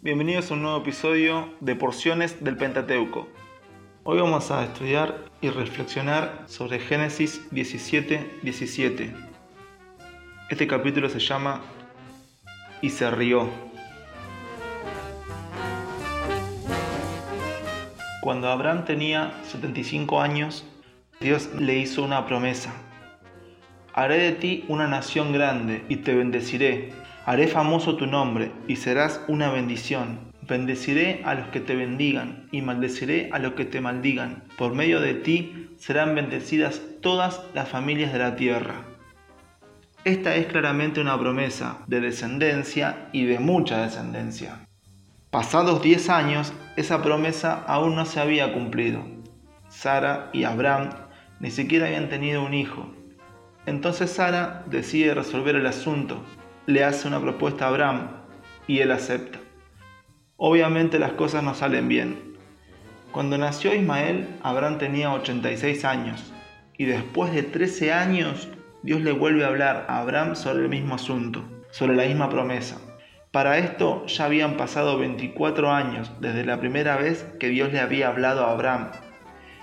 Bienvenidos a un nuevo episodio de Porciones del Pentateuco. Hoy vamos a estudiar y reflexionar sobre Génesis 17, 17. Este capítulo se llama Y se rió. Cuando Abraham tenía 75 años, Dios le hizo una promesa. Haré de ti una nación grande y te bendeciré Haré famoso tu nombre y serás una bendición. Bendeciré a los que te bendigan y maldeciré a los que te maldigan. Por medio de ti serán bendecidas todas las familias de la tierra. Esta es claramente una promesa de descendencia y de mucha descendencia. Pasados 10 años, esa promesa aún no se había cumplido. Sara y Abraham ni siquiera habían tenido un hijo. Entonces Sara decide resolver el asunto le hace una propuesta a Abraham y él acepta. Obviamente las cosas no salen bien. Cuando nació Ismael, Abraham tenía 86 años y después de 13 años Dios le vuelve a hablar a Abraham sobre el mismo asunto, sobre la misma promesa. Para esto ya habían pasado 24 años desde la primera vez que Dios le había hablado a Abraham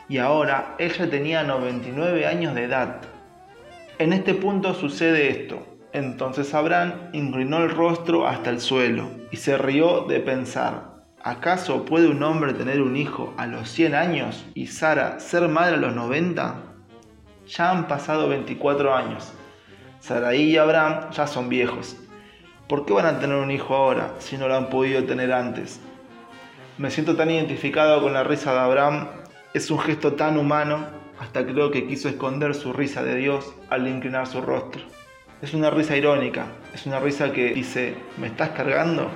y ahora ella tenía 99 años de edad. En este punto sucede esto. Entonces Abraham inclinó el rostro hasta el suelo y se rió de pensar, ¿acaso puede un hombre tener un hijo a los 100 años y Sara ser madre a los 90? Ya han pasado 24 años. Saraí y Abraham ya son viejos. ¿Por qué van a tener un hijo ahora si no lo han podido tener antes? Me siento tan identificado con la risa de Abraham. Es un gesto tan humano, hasta creo que quiso esconder su risa de Dios al inclinar su rostro. Es una risa irónica, es una risa que dice, ¿me estás cargando?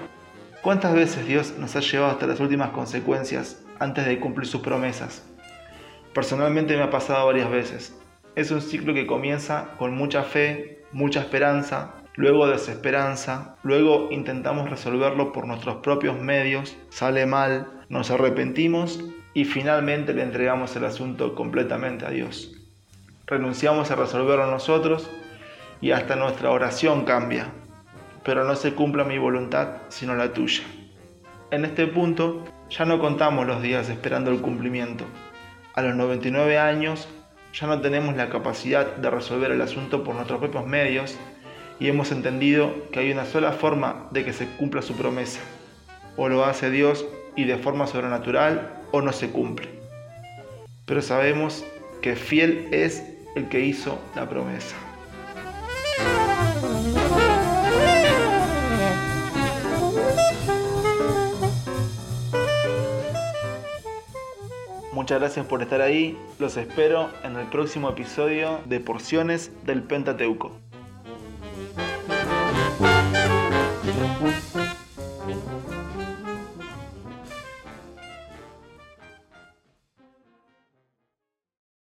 ¿Cuántas veces Dios nos ha llevado hasta las últimas consecuencias antes de cumplir sus promesas? Personalmente me ha pasado varias veces. Es un ciclo que comienza con mucha fe, mucha esperanza, luego desesperanza, luego intentamos resolverlo por nuestros propios medios, sale mal, nos arrepentimos y finalmente le entregamos el asunto completamente a Dios. Renunciamos a resolverlo nosotros y hasta nuestra oración cambia, pero no se cumpla mi voluntad sino la tuya. En este punto ya no contamos los días esperando el cumplimiento. A los 99 años ya no tenemos la capacidad de resolver el asunto por nuestros propios medios y hemos entendido que hay una sola forma de que se cumpla su promesa. O lo hace Dios y de forma sobrenatural o no se cumple. Pero sabemos que fiel es el que hizo la promesa. Muchas gracias por estar ahí. Los espero en el próximo episodio de Porciones del Pentateuco.